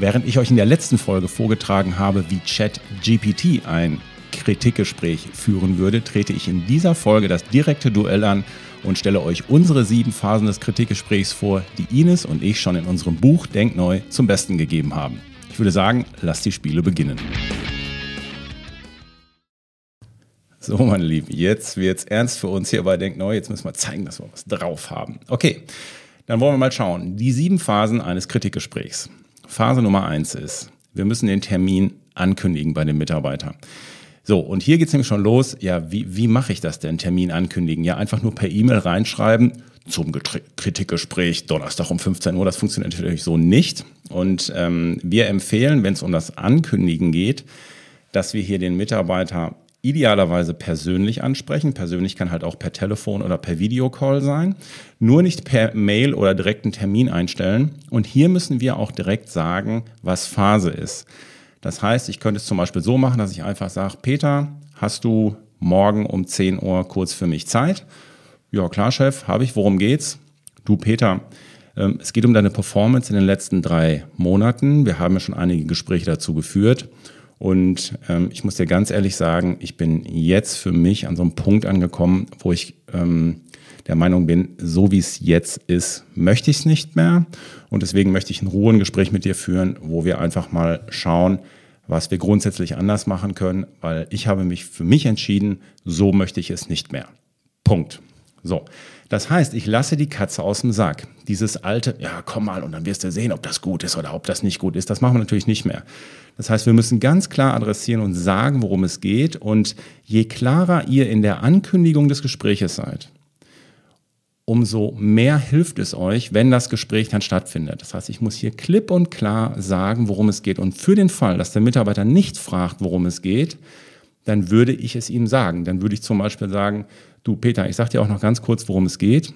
Während ich euch in der letzten Folge vorgetragen habe, wie ChatGPT ein Kritikgespräch führen würde, trete ich in dieser Folge das direkte Duell an und stelle euch unsere sieben Phasen des Kritikgesprächs vor, die Ines und ich schon in unserem Buch Denk neu zum Besten gegeben haben. Ich würde sagen, lasst die Spiele beginnen. So, meine Lieben, jetzt wird es ernst für uns hier bei Denk Neu. Jetzt müssen wir zeigen, dass wir was drauf haben. Okay, dann wollen wir mal schauen. Die sieben Phasen eines Kritikgesprächs. Phase Nummer eins ist, wir müssen den Termin ankündigen bei dem Mitarbeiter. So, und hier geht es nämlich schon los. Ja, wie, wie mache ich das denn, Termin ankündigen? Ja, einfach nur per E-Mail reinschreiben zum Kritikgespräch Donnerstag um 15 Uhr. Das funktioniert natürlich so nicht. Und ähm, wir empfehlen, wenn es um das Ankündigen geht, dass wir hier den Mitarbeiter idealerweise persönlich ansprechen. Persönlich kann halt auch per Telefon oder per Videocall sein. Nur nicht per Mail oder direkten Termin einstellen. Und hier müssen wir auch direkt sagen, was Phase ist. Das heißt, ich könnte es zum Beispiel so machen, dass ich einfach sage, Peter, hast du morgen um 10 Uhr kurz für mich Zeit? Ja, klar, Chef, habe ich. Worum geht's? Du, Peter, ähm, es geht um deine Performance in den letzten drei Monaten. Wir haben ja schon einige Gespräche dazu geführt. Und ähm, ich muss dir ganz ehrlich sagen, ich bin jetzt für mich an so einem Punkt angekommen, wo ich ähm, der Meinung bin, so wie es jetzt ist, möchte ich es nicht mehr. Und deswegen möchte ich ein Gespräch mit dir führen, wo wir einfach mal schauen, was wir grundsätzlich anders machen können, weil ich habe mich für mich entschieden, so möchte ich es nicht mehr. Punkt. So, das heißt, ich lasse die Katze aus dem Sack. Dieses alte, ja, komm mal und dann wirst du sehen, ob das gut ist oder ob das nicht gut ist. Das machen wir natürlich nicht mehr. Das heißt, wir müssen ganz klar adressieren und sagen, worum es geht. Und je klarer ihr in der Ankündigung des Gespräches seid, umso mehr hilft es euch, wenn das Gespräch dann stattfindet. Das heißt, ich muss hier klipp und klar sagen, worum es geht. Und für den Fall, dass der Mitarbeiter nicht fragt, worum es geht, dann würde ich es ihm sagen. Dann würde ich zum Beispiel sagen, du Peter, ich sage dir auch noch ganz kurz, worum es geht.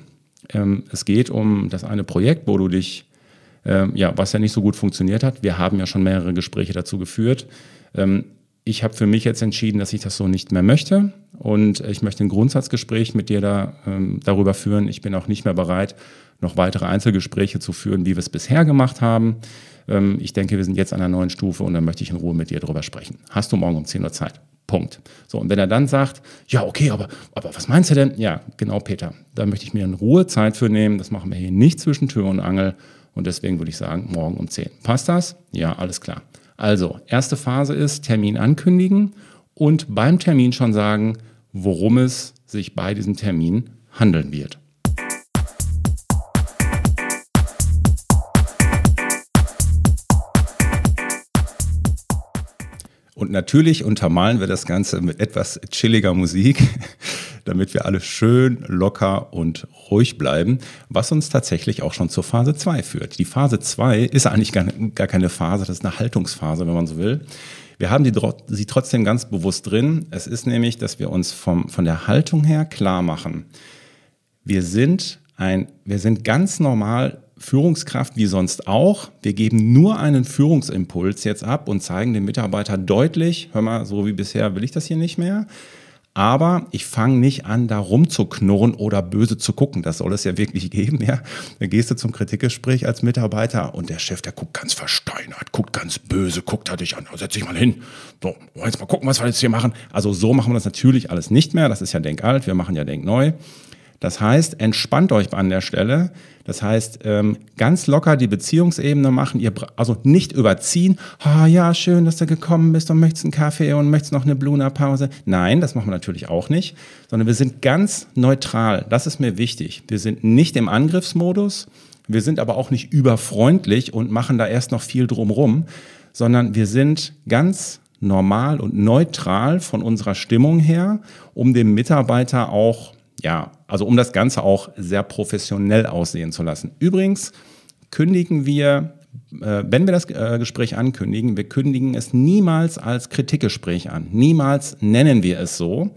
Ähm, es geht um das eine Projekt, wo du dich, ähm, ja, was ja nicht so gut funktioniert hat. Wir haben ja schon mehrere Gespräche dazu geführt. Ähm, ich habe für mich jetzt entschieden, dass ich das so nicht mehr möchte und ich möchte ein Grundsatzgespräch mit dir da, ähm, darüber führen. Ich bin auch nicht mehr bereit, noch weitere Einzelgespräche zu führen, wie wir es bisher gemacht haben. Ähm, ich denke, wir sind jetzt an einer neuen Stufe und dann möchte ich in Ruhe mit dir darüber sprechen. Hast du morgen um 10 Uhr Zeit? Punkt. So, und wenn er dann sagt, ja, okay, aber, aber was meinst du denn? Ja, genau, Peter, da möchte ich mir in Ruhe Zeit für nehmen. Das machen wir hier nicht zwischen Tür und Angel. Und deswegen würde ich sagen, morgen um 10. Passt das? Ja, alles klar. Also, erste Phase ist Termin ankündigen und beim Termin schon sagen, worum es sich bei diesem Termin handeln wird. Und natürlich untermalen wir das Ganze mit etwas chilliger Musik, damit wir alle schön locker und ruhig bleiben, was uns tatsächlich auch schon zur Phase 2 führt. Die Phase 2 ist eigentlich gar, gar keine Phase, das ist eine Haltungsphase, wenn man so will. Wir haben die, sie trotzdem ganz bewusst drin. Es ist nämlich, dass wir uns vom, von der Haltung her klar machen. Wir sind ein, wir sind ganz normal Führungskraft wie sonst auch. Wir geben nur einen Führungsimpuls jetzt ab und zeigen dem Mitarbeiter deutlich, hör mal, so wie bisher will ich das hier nicht mehr. Aber ich fange nicht an, da rumzuknurren oder böse zu gucken. Das soll es ja wirklich geben, ja. Da gehst du zum Kritikgespräch als Mitarbeiter und der Chef, der guckt ganz versteinert, guckt ganz böse, guckt er dich an. Setz dich mal hin. So, jetzt mal gucken, was wir jetzt hier machen. Also so machen wir das natürlich alles nicht mehr. Das ist ja denkalt. Wir machen ja denkneu. Das heißt, entspannt euch an der Stelle. Das heißt, ähm, ganz locker die Beziehungsebene machen, ihr, also nicht überziehen. Ah, oh, ja, schön, dass du gekommen bist und möchtest einen Kaffee und möchtest noch eine Bluna-Pause. Nein, das machen wir natürlich auch nicht, sondern wir sind ganz neutral. Das ist mir wichtig. Wir sind nicht im Angriffsmodus. Wir sind aber auch nicht überfreundlich und machen da erst noch viel drumrum, sondern wir sind ganz normal und neutral von unserer Stimmung her, um dem Mitarbeiter auch ja, also um das Ganze auch sehr professionell aussehen zu lassen. Übrigens kündigen wir äh, wenn wir das äh, Gespräch ankündigen, wir kündigen es niemals als Kritikgespräch an. Niemals nennen wir es so.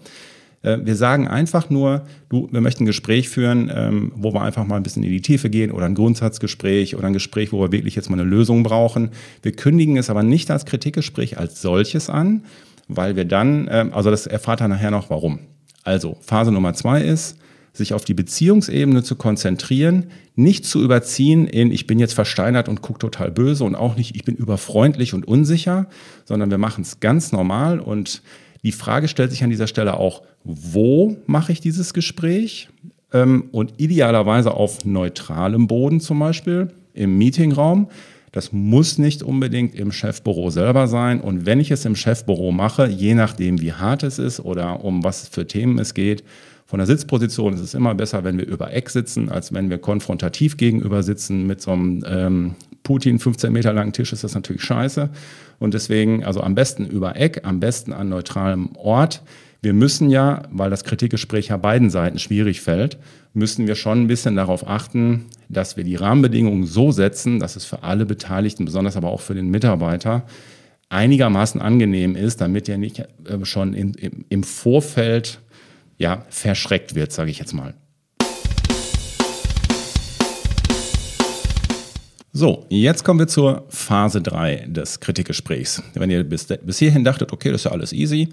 Äh, wir sagen einfach nur, du, wir möchten ein Gespräch führen, ähm, wo wir einfach mal ein bisschen in die Tiefe gehen oder ein Grundsatzgespräch oder ein Gespräch, wo wir wirklich jetzt mal eine Lösung brauchen. Wir kündigen es aber nicht als Kritikgespräch als solches an, weil wir dann, ähm, also das erfahrt ihr nachher noch warum. Also Phase Nummer zwei ist, sich auf die Beziehungsebene zu konzentrieren, nicht zu überziehen in ich bin jetzt versteinert und gucke total böse und auch nicht ich bin überfreundlich und unsicher, sondern wir machen es ganz normal und die Frage stellt sich an dieser Stelle auch, wo mache ich dieses Gespräch? Ähm, und idealerweise auf neutralem Boden zum Beispiel, im Meetingraum. Das muss nicht unbedingt im Chefbüro selber sein. Und wenn ich es im Chefbüro mache, je nachdem, wie hart es ist oder um was für Themen es geht, von der Sitzposition ist es immer besser, wenn wir über Eck sitzen, als wenn wir konfrontativ gegenüber sitzen. Mit so einem ähm, Putin 15 Meter langen Tisch ist das natürlich scheiße. Und deswegen, also am besten über Eck, am besten an neutralem Ort. Wir müssen ja, weil das Kritikgespräch ja beiden Seiten schwierig fällt, müssen wir schon ein bisschen darauf achten, dass wir die Rahmenbedingungen so setzen, dass es für alle Beteiligten, besonders aber auch für den Mitarbeiter, einigermaßen angenehm ist, damit er nicht äh, schon in, im, im Vorfeld ja, verschreckt wird, sage ich jetzt mal. So, jetzt kommen wir zur Phase 3 des Kritikgesprächs. Wenn ihr bis, bis hierhin dachtet, okay, das ist ja alles easy,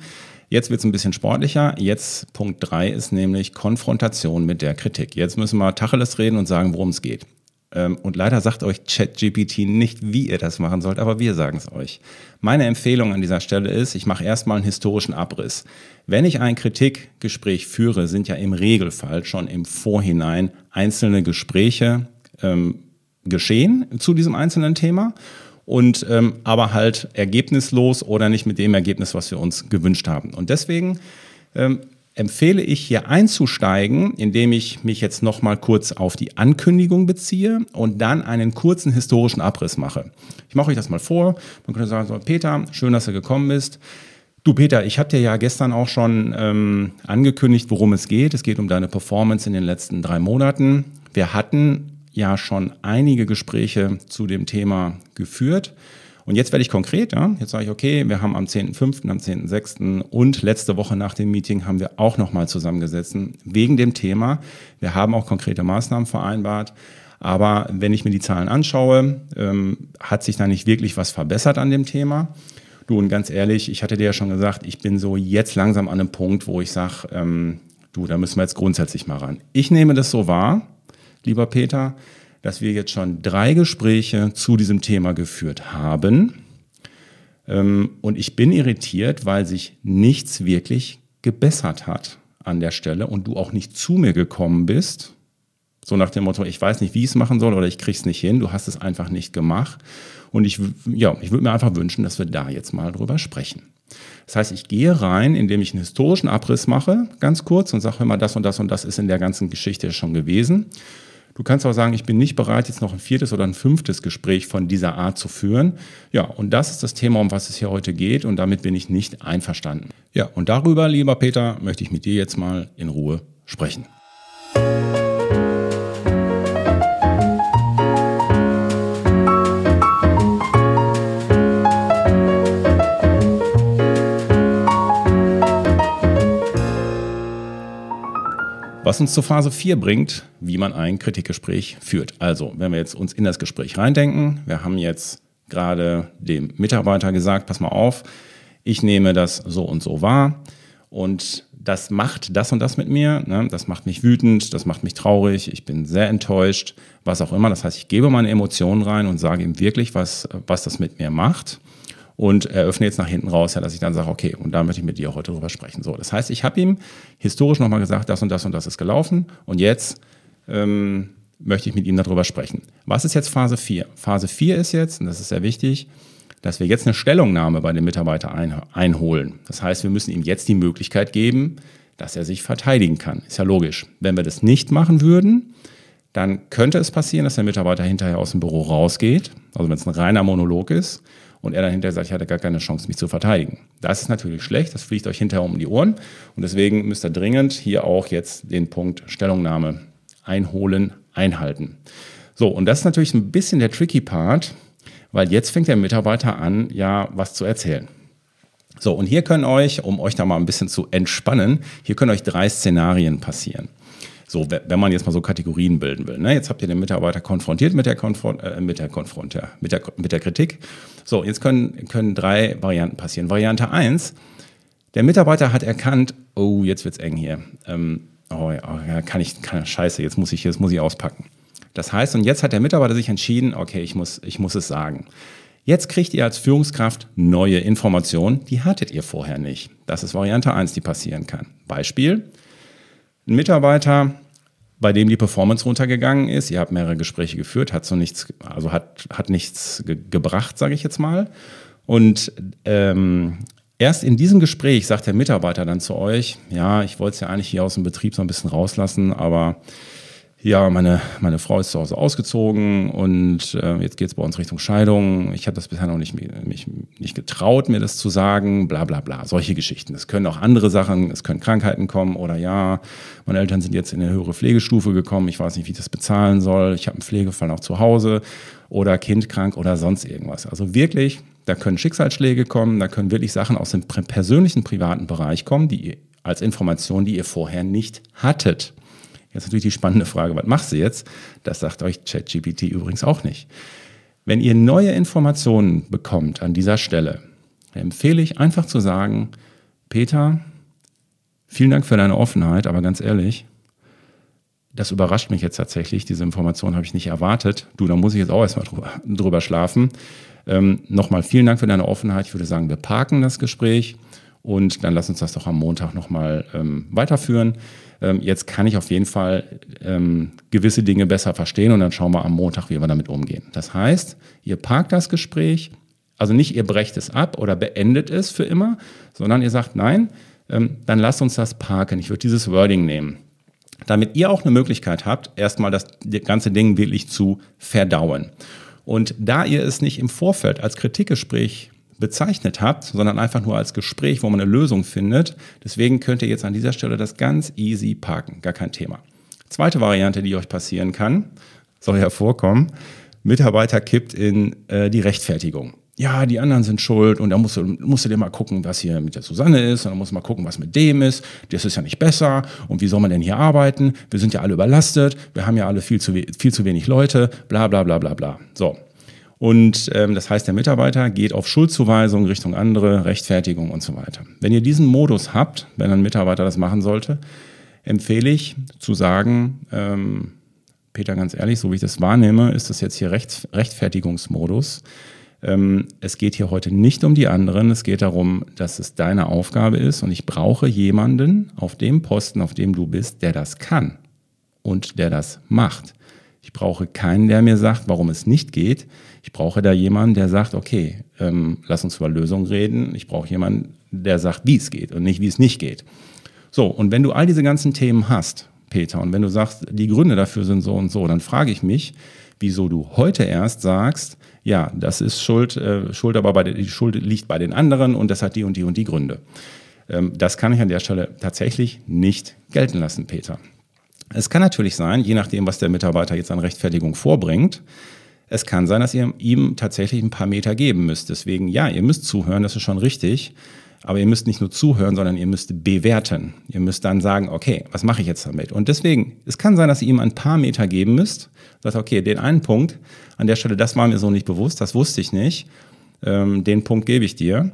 jetzt wird es ein bisschen sportlicher. Jetzt Punkt 3 ist nämlich Konfrontation mit der Kritik. Jetzt müssen wir Tacheles reden und sagen, worum es geht. Ähm, und leider sagt euch ChatGPT nicht, wie ihr das machen sollt, aber wir sagen es euch. Meine Empfehlung an dieser Stelle ist, ich mache erstmal einen historischen Abriss. Wenn ich ein Kritikgespräch führe, sind ja im Regelfall schon im Vorhinein einzelne Gespräche ähm, geschehen zu diesem einzelnen Thema und ähm, aber halt ergebnislos oder nicht mit dem Ergebnis, was wir uns gewünscht haben. Und deswegen ähm, empfehle ich hier einzusteigen, indem ich mich jetzt noch mal kurz auf die Ankündigung beziehe und dann einen kurzen historischen Abriss mache. Ich mache euch das mal vor. Man könnte sagen, so, Peter, schön, dass du gekommen bist. Du Peter, ich habe dir ja gestern auch schon ähm, angekündigt, worum es geht. Es geht um deine Performance in den letzten drei Monaten. Wir hatten ja schon einige Gespräche zu dem Thema geführt. Und jetzt werde ich konkret. Ja? Jetzt sage ich, okay, wir haben am 10.5., am 10.6. und letzte Woche nach dem Meeting haben wir auch nochmal zusammengesetzt wegen dem Thema. Wir haben auch konkrete Maßnahmen vereinbart. Aber wenn ich mir die Zahlen anschaue, ähm, hat sich da nicht wirklich was verbessert an dem Thema. Du, und ganz ehrlich, ich hatte dir ja schon gesagt, ich bin so jetzt langsam an einem Punkt, wo ich sage, ähm, du, da müssen wir jetzt grundsätzlich mal ran. Ich nehme das so wahr, lieber Peter, dass wir jetzt schon drei Gespräche zu diesem Thema geführt haben. Ähm, und ich bin irritiert, weil sich nichts wirklich gebessert hat an der Stelle und du auch nicht zu mir gekommen bist. So nach dem Motto, ich weiß nicht, wie ich es machen soll oder ich krieg's nicht hin, du hast es einfach nicht gemacht. Und ich, ja, ich würde mir einfach wünschen, dass wir da jetzt mal drüber sprechen. Das heißt, ich gehe rein, indem ich einen historischen Abriss mache, ganz kurz, und sage immer, das und das und das ist in der ganzen Geschichte schon gewesen. Du kannst auch sagen, ich bin nicht bereit, jetzt noch ein viertes oder ein fünftes Gespräch von dieser Art zu führen. Ja, und das ist das Thema, um was es hier heute geht, und damit bin ich nicht einverstanden. Ja, und darüber, lieber Peter, möchte ich mit dir jetzt mal in Ruhe sprechen. Was uns zur Phase 4 bringt, wie man ein Kritikgespräch führt. Also, wenn wir jetzt uns in das Gespräch reindenken, wir haben jetzt gerade dem Mitarbeiter gesagt, pass mal auf, ich nehme das so und so wahr und das macht das und das mit mir, ne? das macht mich wütend, das macht mich traurig, ich bin sehr enttäuscht, was auch immer. Das heißt, ich gebe meine Emotionen rein und sage ihm wirklich, was, was das mit mir macht und eröffne jetzt nach hinten raus, ja, dass ich dann sage, okay, und da möchte ich mit dir heute drüber sprechen. So, das heißt, ich habe ihm historisch nochmal gesagt, das und das und das ist gelaufen und jetzt ähm, möchte ich mit ihm darüber sprechen. Was ist jetzt Phase 4? Phase 4 ist jetzt, und das ist sehr wichtig, dass wir jetzt eine Stellungnahme bei dem Mitarbeiter ein, einholen. Das heißt, wir müssen ihm jetzt die Möglichkeit geben, dass er sich verteidigen kann. Ist ja logisch. Wenn wir das nicht machen würden, dann könnte es passieren, dass der Mitarbeiter hinterher aus dem Büro rausgeht, also wenn es ein reiner Monolog ist, und er dann hinterher sagt, ich hatte gar keine Chance, mich zu verteidigen. Das ist natürlich schlecht, das fliegt euch hinterher um die Ohren und deswegen müsst ihr dringend hier auch jetzt den Punkt Stellungnahme einholen, einhalten. So, und das ist natürlich ein bisschen der tricky Part, weil jetzt fängt der Mitarbeiter an, ja, was zu erzählen. So, und hier können euch, um euch da mal ein bisschen zu entspannen, hier können euch drei Szenarien passieren. So, wenn man jetzt mal so Kategorien bilden will. Ne? Jetzt habt ihr den Mitarbeiter konfrontiert mit der, Konfront, äh, mit der, Konfront, ja, mit der, mit der Kritik. So, jetzt können, können drei Varianten passieren. Variante eins: der Mitarbeiter hat erkannt, oh, jetzt wird's eng hier. Ähm, oh, ja, kann ich, kann, scheiße, jetzt muss ich, jetzt muss ich auspacken. Das heißt, und jetzt hat der Mitarbeiter sich entschieden, okay, ich muss, ich muss es sagen. Jetzt kriegt ihr als Führungskraft neue Informationen, die hattet ihr vorher nicht. Das ist Variante 1, die passieren kann. Beispiel, ein Mitarbeiter, bei dem die Performance runtergegangen ist, ihr habt mehrere Gespräche geführt, hat so nichts, also hat, hat nichts ge gebracht, sage ich jetzt mal. Und ähm, erst in diesem Gespräch sagt der Mitarbeiter dann zu euch, ja, ich wollte es ja eigentlich hier aus dem Betrieb so ein bisschen rauslassen, aber ja, meine, meine Frau ist zu Hause ausgezogen und äh, jetzt geht es bei uns Richtung Scheidung. Ich habe das bisher noch nicht, mich, nicht getraut, mir das zu sagen, bla bla bla. Solche Geschichten. Es können auch andere Sachen, es können Krankheiten kommen oder ja, meine Eltern sind jetzt in eine höhere Pflegestufe gekommen, ich weiß nicht, wie ich das bezahlen soll, ich habe einen Pflegefall auch zu Hause oder Kind krank oder sonst irgendwas. Also wirklich, da können Schicksalsschläge kommen, da können wirklich Sachen aus dem persönlichen, privaten Bereich kommen, die ihr als Information, die ihr vorher nicht hattet. Jetzt natürlich die spannende Frage, was machst du jetzt? Das sagt euch ChatGPT übrigens auch nicht. Wenn ihr neue Informationen bekommt an dieser Stelle, empfehle ich einfach zu sagen, Peter, vielen Dank für deine Offenheit, aber ganz ehrlich, das überrascht mich jetzt tatsächlich. Diese Information habe ich nicht erwartet. Du, da muss ich jetzt auch erstmal drüber, drüber schlafen. Ähm, Nochmal vielen Dank für deine Offenheit. Ich würde sagen, wir parken das Gespräch und dann lass uns das doch am Montag nochmal ähm, weiterführen. Ähm, jetzt kann ich auf jeden Fall ähm, gewisse Dinge besser verstehen und dann schauen wir am Montag, wie wir damit umgehen. Das heißt, ihr parkt das Gespräch, also nicht ihr brecht es ab oder beendet es für immer, sondern ihr sagt, nein, ähm, dann lasst uns das parken. Ich würde dieses Wording nehmen damit ihr auch eine Möglichkeit habt, erstmal das ganze Ding wirklich zu verdauen. Und da ihr es nicht im Vorfeld als Kritikgespräch bezeichnet habt, sondern einfach nur als Gespräch, wo man eine Lösung findet. Deswegen könnt ihr jetzt an dieser Stelle das ganz easy parken, gar kein Thema. Zweite Variante, die euch passieren kann, soll ja vorkommen, Mitarbeiter kippt in äh, die Rechtfertigung. Ja, die anderen sind schuld und da musst du, musst du dir mal gucken, was hier mit der Susanne ist und dann musst du mal gucken, was mit dem ist. Das ist ja nicht besser und wie soll man denn hier arbeiten? Wir sind ja alle überlastet, wir haben ja alle viel zu, viel zu wenig Leute, bla bla bla bla bla. So, und ähm, das heißt, der Mitarbeiter geht auf Schuldzuweisung Richtung andere, Rechtfertigung und so weiter. Wenn ihr diesen Modus habt, wenn ein Mitarbeiter das machen sollte, empfehle ich zu sagen, ähm, Peter, ganz ehrlich, so wie ich das wahrnehme, ist das jetzt hier Recht, Rechtfertigungsmodus. Ähm, es geht hier heute nicht um die anderen, es geht darum, dass es deine Aufgabe ist und ich brauche jemanden auf dem Posten, auf dem du bist, der das kann und der das macht. Ich brauche keinen, der mir sagt, warum es nicht geht. Ich brauche da jemanden, der sagt, okay, ähm, lass uns über Lösungen reden. Ich brauche jemanden, der sagt, wie es geht und nicht, wie es nicht geht. So, und wenn du all diese ganzen Themen hast, Peter, und wenn du sagst, die Gründe dafür sind so und so, dann frage ich mich, wieso du heute erst sagst, ja, das ist Schuld, äh, Schuld aber bei die Schuld liegt bei den anderen und das hat die und die und die Gründe. Ähm, das kann ich an der Stelle tatsächlich nicht gelten lassen, Peter. Es kann natürlich sein, je nachdem, was der Mitarbeiter jetzt an Rechtfertigung vorbringt, es kann sein, dass ihr ihm tatsächlich ein paar Meter geben müsst. Deswegen, ja, ihr müsst zuhören, das ist schon richtig. Aber ihr müsst nicht nur zuhören, sondern ihr müsst bewerten. Ihr müsst dann sagen, okay, was mache ich jetzt damit? Und deswegen, es kann sein, dass ihr ihm ein paar Meter geben müsst. Sagt, okay, den einen Punkt, an der Stelle, das war mir so nicht bewusst, das wusste ich nicht. Ähm, den Punkt gebe ich dir.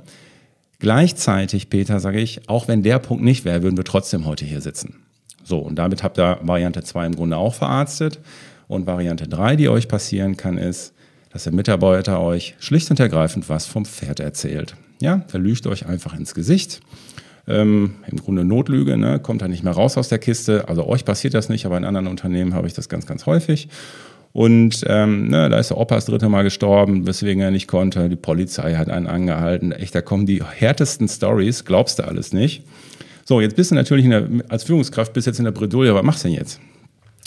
Gleichzeitig, Peter, sage ich, auch wenn der Punkt nicht wäre, würden wir trotzdem heute hier sitzen. So, und damit habt ihr Variante 2 im Grunde auch verarztet. Und Variante 3, die euch passieren kann, ist, dass der Mitarbeiter euch schlicht und ergreifend was vom Pferd erzählt. Ja, der lügt euch einfach ins Gesicht. Ähm, Im Grunde Notlüge, ne? kommt da nicht mehr raus aus der Kiste. Also euch passiert das nicht, aber in anderen Unternehmen habe ich das ganz, ganz häufig. Und ähm, ne, da ist der Opa das dritte Mal gestorben, weswegen er nicht konnte. Die Polizei hat einen angehalten. Echt, da kommen die härtesten Stories, glaubst du alles nicht. So, jetzt bist du natürlich der, als Führungskraft bist jetzt in der Bredouille, was machst du denn jetzt?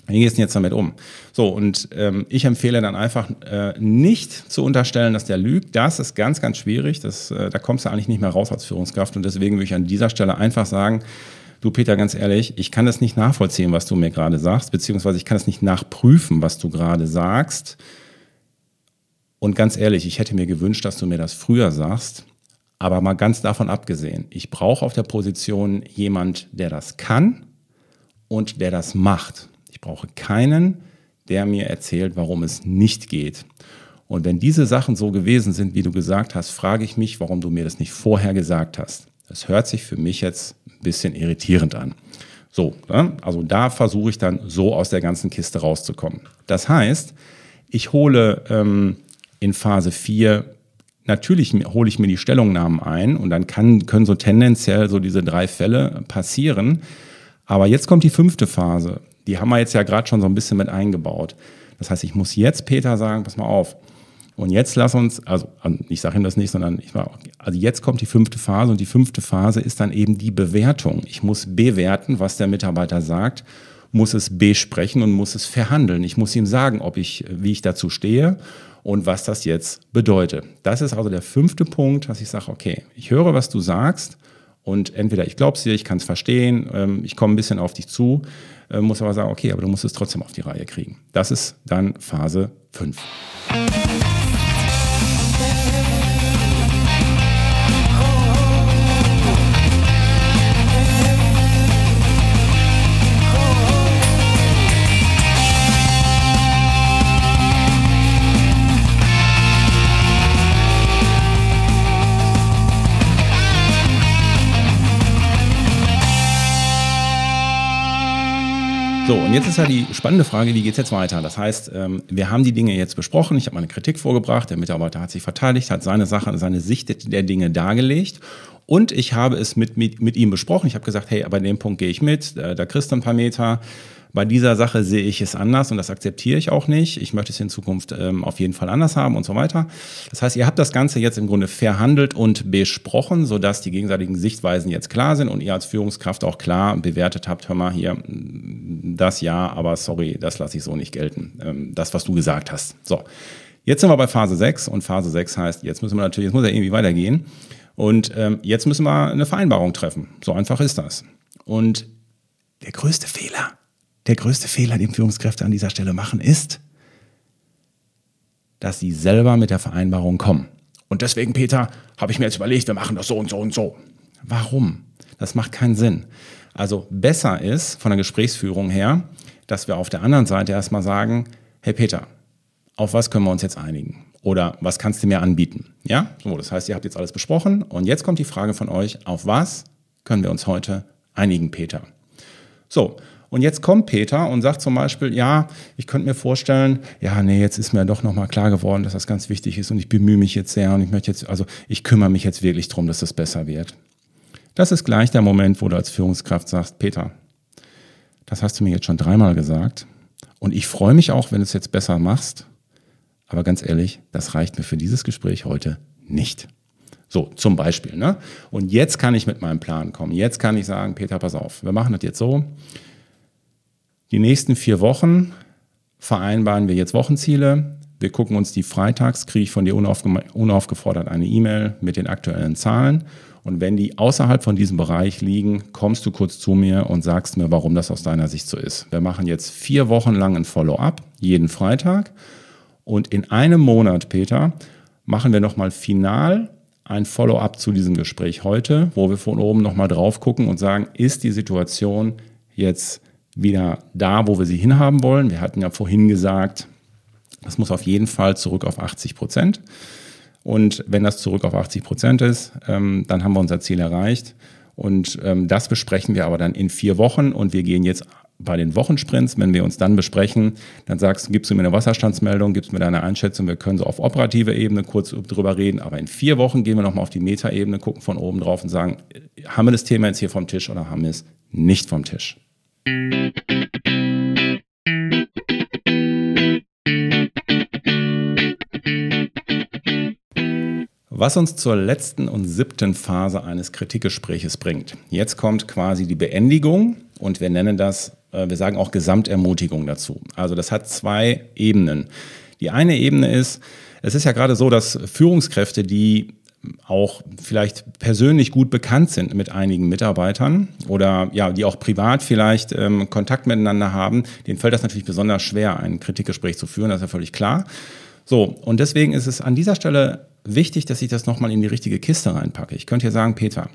Wie gehst du jetzt damit um? So, und ähm, ich empfehle dann einfach äh, nicht zu unterstellen, dass der lügt. Das ist ganz, ganz schwierig. Das, äh, da kommst du eigentlich nicht mehr raus als Führungskraft. Und deswegen würde ich an dieser Stelle einfach sagen, du Peter, ganz ehrlich, ich kann das nicht nachvollziehen, was du mir gerade sagst, beziehungsweise ich kann es nicht nachprüfen, was du gerade sagst. Und ganz ehrlich, ich hätte mir gewünscht, dass du mir das früher sagst. Aber mal ganz davon abgesehen, ich brauche auf der Position jemand, der das kann und der das macht. Ich brauche keinen, der mir erzählt, warum es nicht geht. Und wenn diese Sachen so gewesen sind, wie du gesagt hast, frage ich mich, warum du mir das nicht vorher gesagt hast. Das hört sich für mich jetzt ein bisschen irritierend an. So, ne? also da versuche ich dann so aus der ganzen Kiste rauszukommen. Das heißt, ich hole ähm, in Phase 4 natürlich hole ich mir die Stellungnahmen ein und dann kann, können so tendenziell so diese drei Fälle passieren. Aber jetzt kommt die fünfte Phase. Die haben wir jetzt ja gerade schon so ein bisschen mit eingebaut. Das heißt, ich muss jetzt Peter sagen, pass mal auf. Und jetzt lass uns, also ich sage ihm das nicht, sondern ich war, also jetzt kommt die fünfte Phase und die fünfte Phase ist dann eben die Bewertung. Ich muss bewerten, was der Mitarbeiter sagt, muss es besprechen und muss es verhandeln. Ich muss ihm sagen, ob ich, wie ich dazu stehe und was das jetzt bedeutet. Das ist also der fünfte Punkt, dass ich sage, okay, ich höre, was du sagst und entweder ich glaube es dir, ich kann es verstehen, ähm, ich komme ein bisschen auf dich zu, äh, muss aber sagen, okay, aber du musst es trotzdem auf die Reihe kriegen. Das ist dann Phase 5. So, und jetzt ist ja die spannende Frage, wie geht es jetzt weiter? Das heißt, ähm, wir haben die Dinge jetzt besprochen, ich habe meine Kritik vorgebracht, der Mitarbeiter hat sich verteidigt, hat seine Sache, seine Sicht der Dinge dargelegt und ich habe es mit, mit, mit ihm besprochen. Ich habe gesagt, hey, aber an dem Punkt gehe ich mit, da kriegst du ein paar Meter. Bei dieser Sache sehe ich es anders und das akzeptiere ich auch nicht. Ich möchte es in Zukunft ähm, auf jeden Fall anders haben und so weiter. Das heißt, ihr habt das Ganze jetzt im Grunde verhandelt und besprochen, sodass die gegenseitigen Sichtweisen jetzt klar sind und ihr als Führungskraft auch klar bewertet habt, hör mal hier, das ja, aber sorry, das lasse ich so nicht gelten. Ähm, das, was du gesagt hast. So. Jetzt sind wir bei Phase 6 und Phase 6 heißt, jetzt müssen wir natürlich, jetzt muss er irgendwie weitergehen. Und ähm, jetzt müssen wir eine Vereinbarung treffen. So einfach ist das. Und der größte Fehler, der größte Fehler, den Führungskräfte an dieser Stelle machen, ist, dass sie selber mit der Vereinbarung kommen. Und deswegen, Peter, habe ich mir jetzt überlegt, wir machen das so und so und so. Warum? Das macht keinen Sinn. Also besser ist von der Gesprächsführung her, dass wir auf der anderen Seite erstmal sagen, hey Peter, auf was können wir uns jetzt einigen? Oder was kannst du mir anbieten? Ja, so, das heißt, ihr habt jetzt alles besprochen und jetzt kommt die Frage von euch, auf was können wir uns heute einigen, Peter? So, und jetzt kommt Peter und sagt zum Beispiel, ja, ich könnte mir vorstellen, ja, nee, jetzt ist mir doch nochmal klar geworden, dass das ganz wichtig ist und ich bemühe mich jetzt sehr und ich möchte jetzt, also ich kümmere mich jetzt wirklich darum, dass das besser wird. Das ist gleich der Moment, wo du als Führungskraft sagst, Peter, das hast du mir jetzt schon dreimal gesagt und ich freue mich auch, wenn du es jetzt besser machst, aber ganz ehrlich, das reicht mir für dieses Gespräch heute nicht. So, zum Beispiel. Ne? Und jetzt kann ich mit meinem Plan kommen. Jetzt kann ich sagen, Peter, pass auf, wir machen das jetzt so. Die nächsten vier Wochen vereinbaren wir jetzt Wochenziele. Wir gucken uns die freitags, kriege ich von dir unaufge unaufgefordert eine E-Mail mit den aktuellen Zahlen. Und wenn die außerhalb von diesem Bereich liegen, kommst du kurz zu mir und sagst mir, warum das aus deiner Sicht so ist. Wir machen jetzt vier Wochen lang ein Follow-up, jeden Freitag. Und in einem Monat, Peter, machen wir nochmal final ein Follow-up zu diesem Gespräch heute, wo wir von oben nochmal drauf gucken und sagen, ist die Situation jetzt wieder da, wo wir sie hinhaben wollen. Wir hatten ja vorhin gesagt, das muss auf jeden Fall zurück auf 80 Prozent. Und wenn das zurück auf 80 Prozent ist, ähm, dann haben wir unser Ziel erreicht. Und ähm, das besprechen wir aber dann in vier Wochen. Und wir gehen jetzt bei den Wochensprints, wenn wir uns dann besprechen, dann sagst, gibst du mir eine Wasserstandsmeldung, gibst mir deine Einschätzung, wir können so auf operative Ebene kurz drüber reden, aber in vier Wochen gehen wir nochmal auf die Metaebene, gucken von oben drauf und sagen, haben wir das Thema jetzt hier vom Tisch oder haben wir es nicht vom Tisch? Was uns zur letzten und siebten Phase eines Kritikgespräches bringt. Jetzt kommt quasi die Beendigung und wir nennen das, äh, wir sagen auch Gesamtermutigung dazu. Also das hat zwei Ebenen. Die eine Ebene ist, es ist ja gerade so, dass Führungskräfte, die auch vielleicht persönlich gut bekannt sind mit einigen Mitarbeitern oder ja, die auch privat vielleicht ähm, Kontakt miteinander haben, denen fällt das natürlich besonders schwer, ein Kritikgespräch zu führen, das ist ja völlig klar. So, und deswegen ist es an dieser Stelle wichtig, dass ich das nochmal in die richtige Kiste reinpacke. Ich könnte hier sagen, Peter,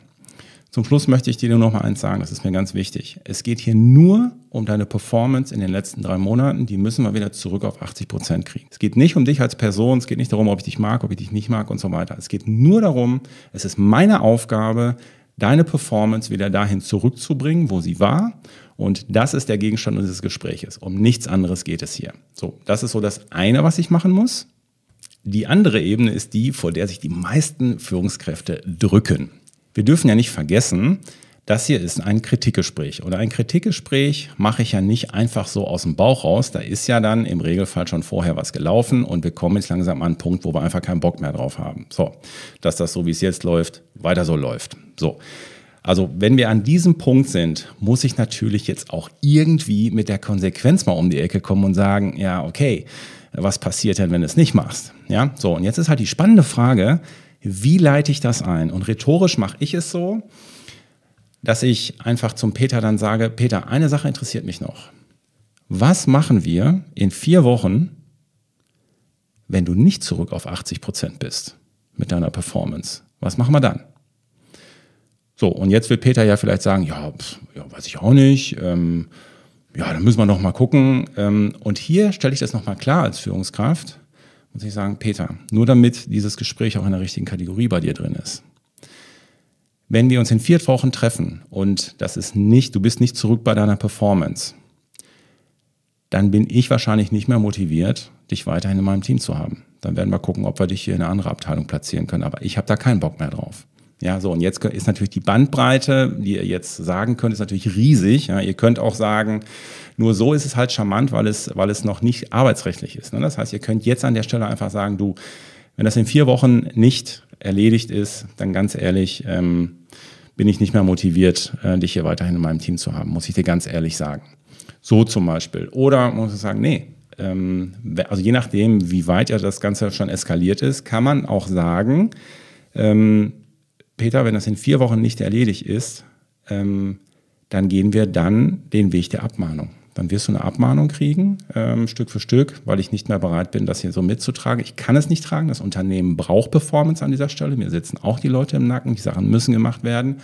zum Schluss möchte ich dir nur noch mal eins sagen, das ist mir ganz wichtig. Es geht hier nur um deine Performance in den letzten drei Monaten. Die müssen wir wieder zurück auf 80 Prozent kriegen. Es geht nicht um dich als Person, es geht nicht darum, ob ich dich mag, ob ich dich nicht mag und so weiter. Es geht nur darum, es ist meine Aufgabe, deine Performance wieder dahin zurückzubringen, wo sie war. Und das ist der Gegenstand unseres Gespräches. Um nichts anderes geht es hier. So, das ist so das eine, was ich machen muss. Die andere Ebene ist die, vor der sich die meisten Führungskräfte drücken. Wir dürfen ja nicht vergessen, das hier ist ein Kritikgespräch. Oder ein Kritikgespräch mache ich ja nicht einfach so aus dem Bauch raus. Da ist ja dann im Regelfall schon vorher was gelaufen und wir kommen jetzt langsam an einen Punkt, wo wir einfach keinen Bock mehr drauf haben. So, dass das so wie es jetzt läuft, weiter so läuft. So. Also, wenn wir an diesem Punkt sind, muss ich natürlich jetzt auch irgendwie mit der Konsequenz mal um die Ecke kommen und sagen, ja, okay, was passiert denn, wenn du es nicht machst? Ja, so. Und jetzt ist halt die spannende Frage, wie leite ich das ein? Und rhetorisch mache ich es so, dass ich einfach zum Peter dann sage, Peter, eine Sache interessiert mich noch. Was machen wir in vier Wochen, wenn du nicht zurück auf 80 Prozent bist mit deiner Performance? Was machen wir dann? So, und jetzt wird Peter ja vielleicht sagen, ja, pf, ja weiß ich auch nicht. Ähm, ja, dann müssen wir noch mal gucken. Ähm, und hier stelle ich das noch mal klar als Führungskraft muss ich sagen, Peter, nur damit dieses Gespräch auch in der richtigen Kategorie bei dir drin ist. Wenn wir uns in vier Wochen treffen und das ist nicht, du bist nicht zurück bei deiner Performance, dann bin ich wahrscheinlich nicht mehr motiviert, dich weiterhin in meinem Team zu haben. Dann werden wir gucken, ob wir dich hier in eine andere Abteilung platzieren können. Aber ich habe da keinen Bock mehr drauf. Ja, so und jetzt ist natürlich die Bandbreite, die ihr jetzt sagen könnt, ist natürlich riesig. Ja, ihr könnt auch sagen, nur so ist es halt charmant, weil es, weil es noch nicht arbeitsrechtlich ist. Ne? Das heißt, ihr könnt jetzt an der Stelle einfach sagen, du, wenn das in vier Wochen nicht erledigt ist, dann ganz ehrlich, ähm, bin ich nicht mehr motiviert, äh, dich hier weiterhin in meinem Team zu haben, muss ich dir ganz ehrlich sagen. So zum Beispiel. Oder muss ich sagen, nee, ähm, also je nachdem, wie weit ja das Ganze schon eskaliert ist, kann man auch sagen, ähm, Peter, wenn das in vier Wochen nicht erledigt ist, ähm, dann gehen wir dann den Weg der Abmahnung. Dann wirst du eine Abmahnung kriegen, ähm, Stück für Stück, weil ich nicht mehr bereit bin, das hier so mitzutragen. Ich kann es nicht tragen. Das Unternehmen braucht Performance an dieser Stelle. Mir sitzen auch die Leute im Nacken. Die Sachen müssen gemacht werden.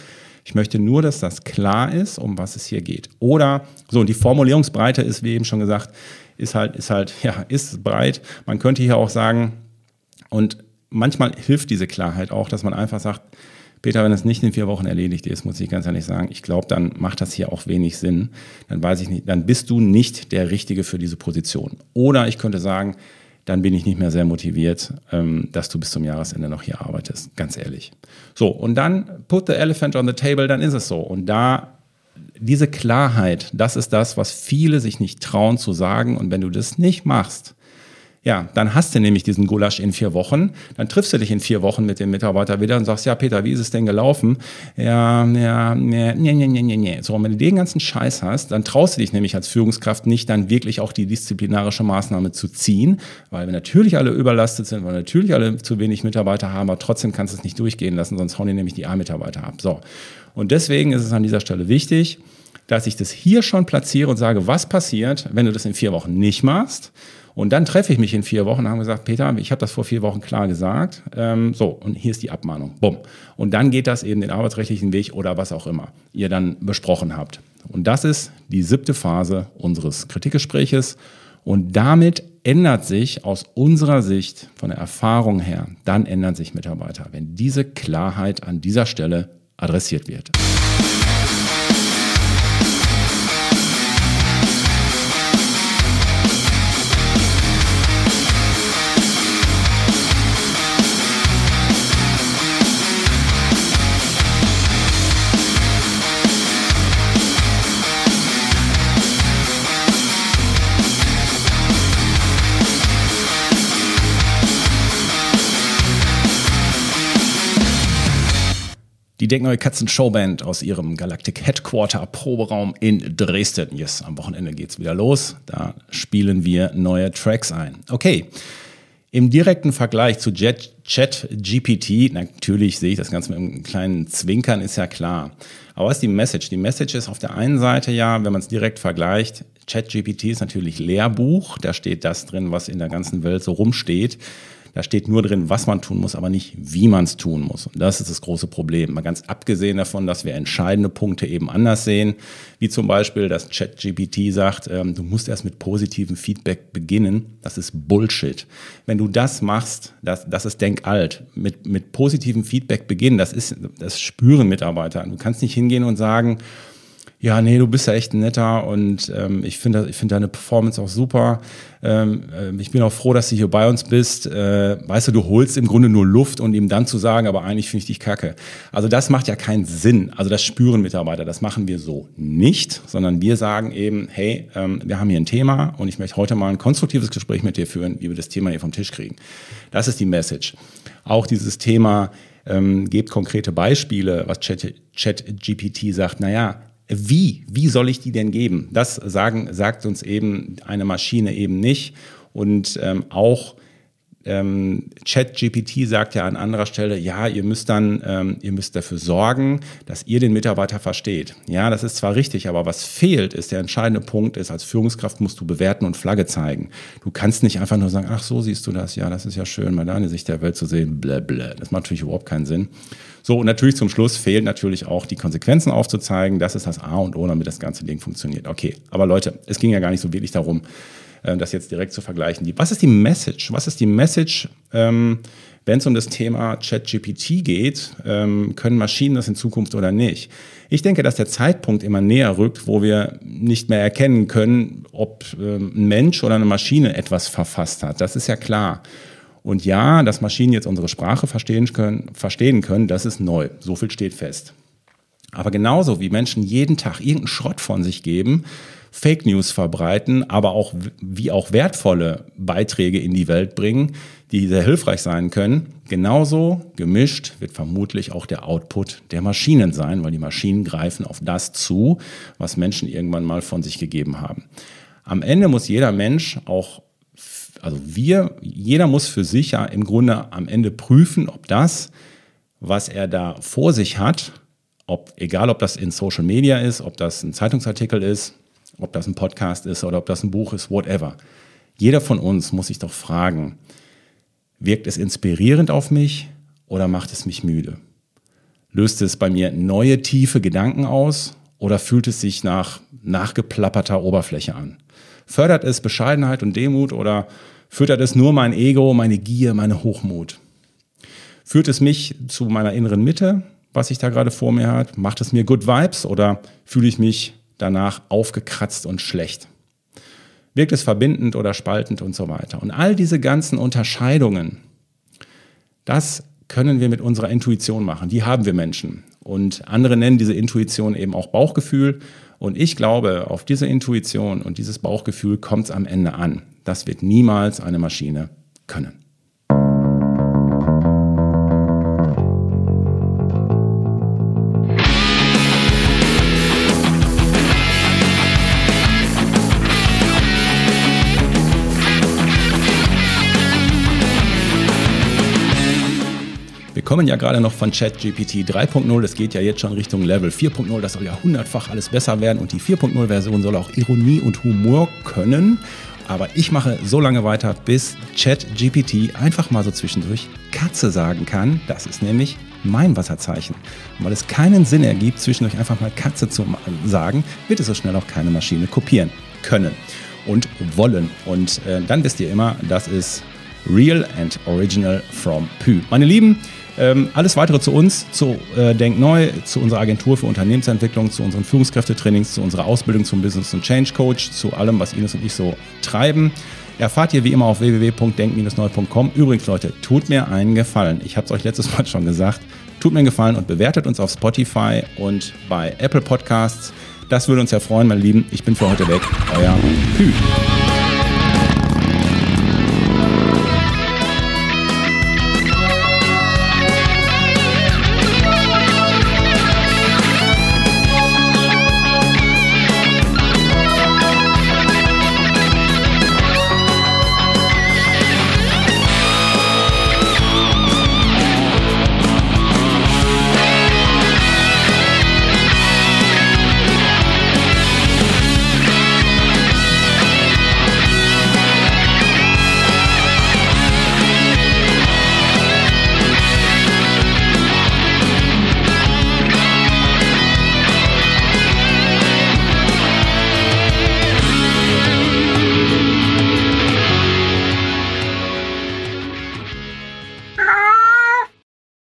Ich möchte nur, dass das klar ist, um was es hier geht. Oder so, und die Formulierungsbreite ist, wie eben schon gesagt, ist halt, ist halt, ja, ist breit. Man könnte hier auch sagen, und manchmal hilft diese Klarheit auch, dass man einfach sagt, Peter, wenn es nicht in vier Wochen erledigt ist, muss ich ganz ehrlich sagen, ich glaube, dann macht das hier auch wenig Sinn. Dann weiß ich nicht, dann bist du nicht der Richtige für diese Position. Oder ich könnte sagen, dann bin ich nicht mehr sehr motiviert, ähm, dass du bis zum Jahresende noch hier arbeitest, ganz ehrlich. So, und dann put the elephant on the table, dann ist es so. Und da diese Klarheit, das ist das, was viele sich nicht trauen zu sagen. Und wenn du das nicht machst, ja, dann hast du nämlich diesen Gulasch in vier Wochen. Dann triffst du dich in vier Wochen mit dem Mitarbeiter wieder und sagst, ja, Peter, wie ist es denn gelaufen? Ja, ja, nee, nee, nee, nee, nee. So, und wenn du den ganzen Scheiß hast, dann traust du dich nämlich als Führungskraft nicht, dann wirklich auch die disziplinarische Maßnahme zu ziehen, weil wir natürlich alle überlastet sind, weil wir natürlich alle zu wenig Mitarbeiter haben, aber trotzdem kannst du es nicht durchgehen lassen, sonst hauen die nämlich die A-Mitarbeiter ab. So. Und deswegen ist es an dieser Stelle wichtig, dass ich das hier schon platziere und sage, was passiert, wenn du das in vier Wochen nicht machst? Und dann treffe ich mich in vier Wochen und haben gesagt, Peter, ich habe das vor vier Wochen klar gesagt. Ähm, so, und hier ist die Abmahnung. Bumm. Und dann geht das eben den arbeitsrechtlichen Weg oder was auch immer ihr dann besprochen habt. Und das ist die siebte Phase unseres Kritikgespräches. Und damit ändert sich aus unserer Sicht, von der Erfahrung her, dann ändern sich Mitarbeiter, wenn diese Klarheit an dieser Stelle adressiert wird. Die Denkneue Katzen Showband aus ihrem Galactic Headquarter Proberaum in Dresden. Yes, am Wochenende geht's wieder los. Da spielen wir neue Tracks ein. Okay. Im direkten Vergleich zu Chat-GPT, natürlich sehe ich das Ganze mit einem kleinen Zwinkern, ist ja klar. Aber was ist die Message? Die Message ist auf der einen Seite ja, wenn man es direkt vergleicht, ChatGPT ist natürlich Lehrbuch, da steht das drin, was in der ganzen Welt so rumsteht. Da steht nur drin, was man tun muss, aber nicht, wie man es tun muss. Und das ist das große Problem. Mal ganz abgesehen davon, dass wir entscheidende Punkte eben anders sehen, wie zum Beispiel, dass ChatGPT sagt, ähm, du musst erst mit positivem Feedback beginnen. Das ist Bullshit. Wenn du das machst, das, das ist denkalt. Mit, mit positivem Feedback beginnen, das ist, das spüren Mitarbeiter. Du kannst nicht hingehen und sagen, ja, nee, du bist ja echt ein netter und ähm, ich finde ich finde deine Performance auch super. Ähm, äh, ich bin auch froh, dass du hier bei uns bist. Äh, weißt du, du holst im Grunde nur Luft und ihm dann zu sagen, aber eigentlich finde ich dich kacke. Also das macht ja keinen Sinn. Also das spüren Mitarbeiter, das machen wir so nicht, sondern wir sagen eben, hey, ähm, wir haben hier ein Thema und ich möchte heute mal ein konstruktives Gespräch mit dir führen, wie wir das Thema hier vom Tisch kriegen. Das ist die Message. Auch dieses Thema, ähm, gebt konkrete Beispiele, was ChatGPT Chat sagt, naja, wie? Wie soll ich die denn geben? Das sagen, sagt uns eben eine Maschine eben nicht. Und ähm, auch ähm, ChatGPT sagt ja an anderer Stelle, ja, ihr müsst dann, ähm, ihr müsst dafür sorgen, dass ihr den Mitarbeiter versteht. Ja, das ist zwar richtig, aber was fehlt, ist der entscheidende Punkt, ist, als Führungskraft musst du bewerten und Flagge zeigen. Du kannst nicht einfach nur sagen, ach, so siehst du das, ja, das ist ja schön, mal deine Sicht der Welt zu sehen, blä, blä. Das macht natürlich überhaupt keinen Sinn. So, und natürlich zum Schluss fehlt natürlich auch die Konsequenzen aufzuzeigen. Das ist das A und O, damit das ganze Ding funktioniert. Okay, aber Leute, es ging ja gar nicht so wirklich darum, äh, das jetzt direkt zu vergleichen. Was ist die Message? Was ist die Message, ähm, wenn es um das Thema ChatGPT geht? Ähm, können Maschinen das in Zukunft oder nicht? Ich denke, dass der Zeitpunkt immer näher rückt, wo wir nicht mehr erkennen können, ob ähm, ein Mensch oder eine Maschine etwas verfasst hat. Das ist ja klar. Und ja, dass Maschinen jetzt unsere Sprache verstehen können, verstehen können, das ist neu. So viel steht fest. Aber genauso wie Menschen jeden Tag irgendeinen Schrott von sich geben, Fake News verbreiten, aber auch wie auch wertvolle Beiträge in die Welt bringen, die sehr hilfreich sein können. Genauso gemischt wird vermutlich auch der Output der Maschinen sein, weil die Maschinen greifen auf das zu, was Menschen irgendwann mal von sich gegeben haben. Am Ende muss jeder Mensch auch, also wir, jeder muss für sich ja im Grunde am Ende prüfen, ob das, was er da vor sich hat, ob, egal ob das in Social Media ist, ob das ein Zeitungsartikel ist, ob das ein Podcast ist oder ob das ein Buch ist, whatever. Jeder von uns muss sich doch fragen, wirkt es inspirierend auf mich oder macht es mich müde? Löst es bei mir neue tiefe Gedanken aus oder fühlt es sich nach nachgeplapperter Oberfläche an? Fördert es Bescheidenheit und Demut oder füttert es nur mein Ego, meine Gier, meine Hochmut? Führt es mich zu meiner inneren Mitte, was ich da gerade vor mir hat? Macht es mir Good Vibes oder fühle ich mich danach aufgekratzt und schlecht. Wirkt es verbindend oder spaltend und so weiter. Und all diese ganzen Unterscheidungen, das können wir mit unserer Intuition machen. Die haben wir Menschen. Und andere nennen diese Intuition eben auch Bauchgefühl. Und ich glaube, auf diese Intuition und dieses Bauchgefühl kommt es am Ende an. Das wird niemals eine Maschine können. Kommen ja gerade noch von ChatGPT 3.0. Das geht ja jetzt schon Richtung Level 4.0. Das soll ja hundertfach alles besser werden. Und die 4.0-Version soll auch Ironie und Humor können. Aber ich mache so lange weiter, bis ChatGPT einfach mal so zwischendurch Katze sagen kann. Das ist nämlich mein Wasserzeichen. Und weil es keinen Sinn ergibt, zwischendurch einfach mal Katze zu sagen, wird es so schnell auch keine Maschine kopieren können und wollen. Und äh, dann wisst ihr immer, das ist Real and Original from Pü. Meine Lieben, ähm, alles weitere zu uns, zu äh, Denk Neu, zu unserer Agentur für Unternehmensentwicklung, zu unseren Führungskräftetrainings, zu unserer Ausbildung zum Business und Change Coach, zu allem, was Ines und ich so treiben, erfahrt ihr wie immer auf www.denk-neu.com. Übrigens, Leute, tut mir einen Gefallen. Ich habe es euch letztes Mal schon gesagt. Tut mir einen Gefallen und bewertet uns auf Spotify und bei Apple Podcasts. Das würde uns ja freuen, meine Lieben. Ich bin für heute weg. Euer Hü.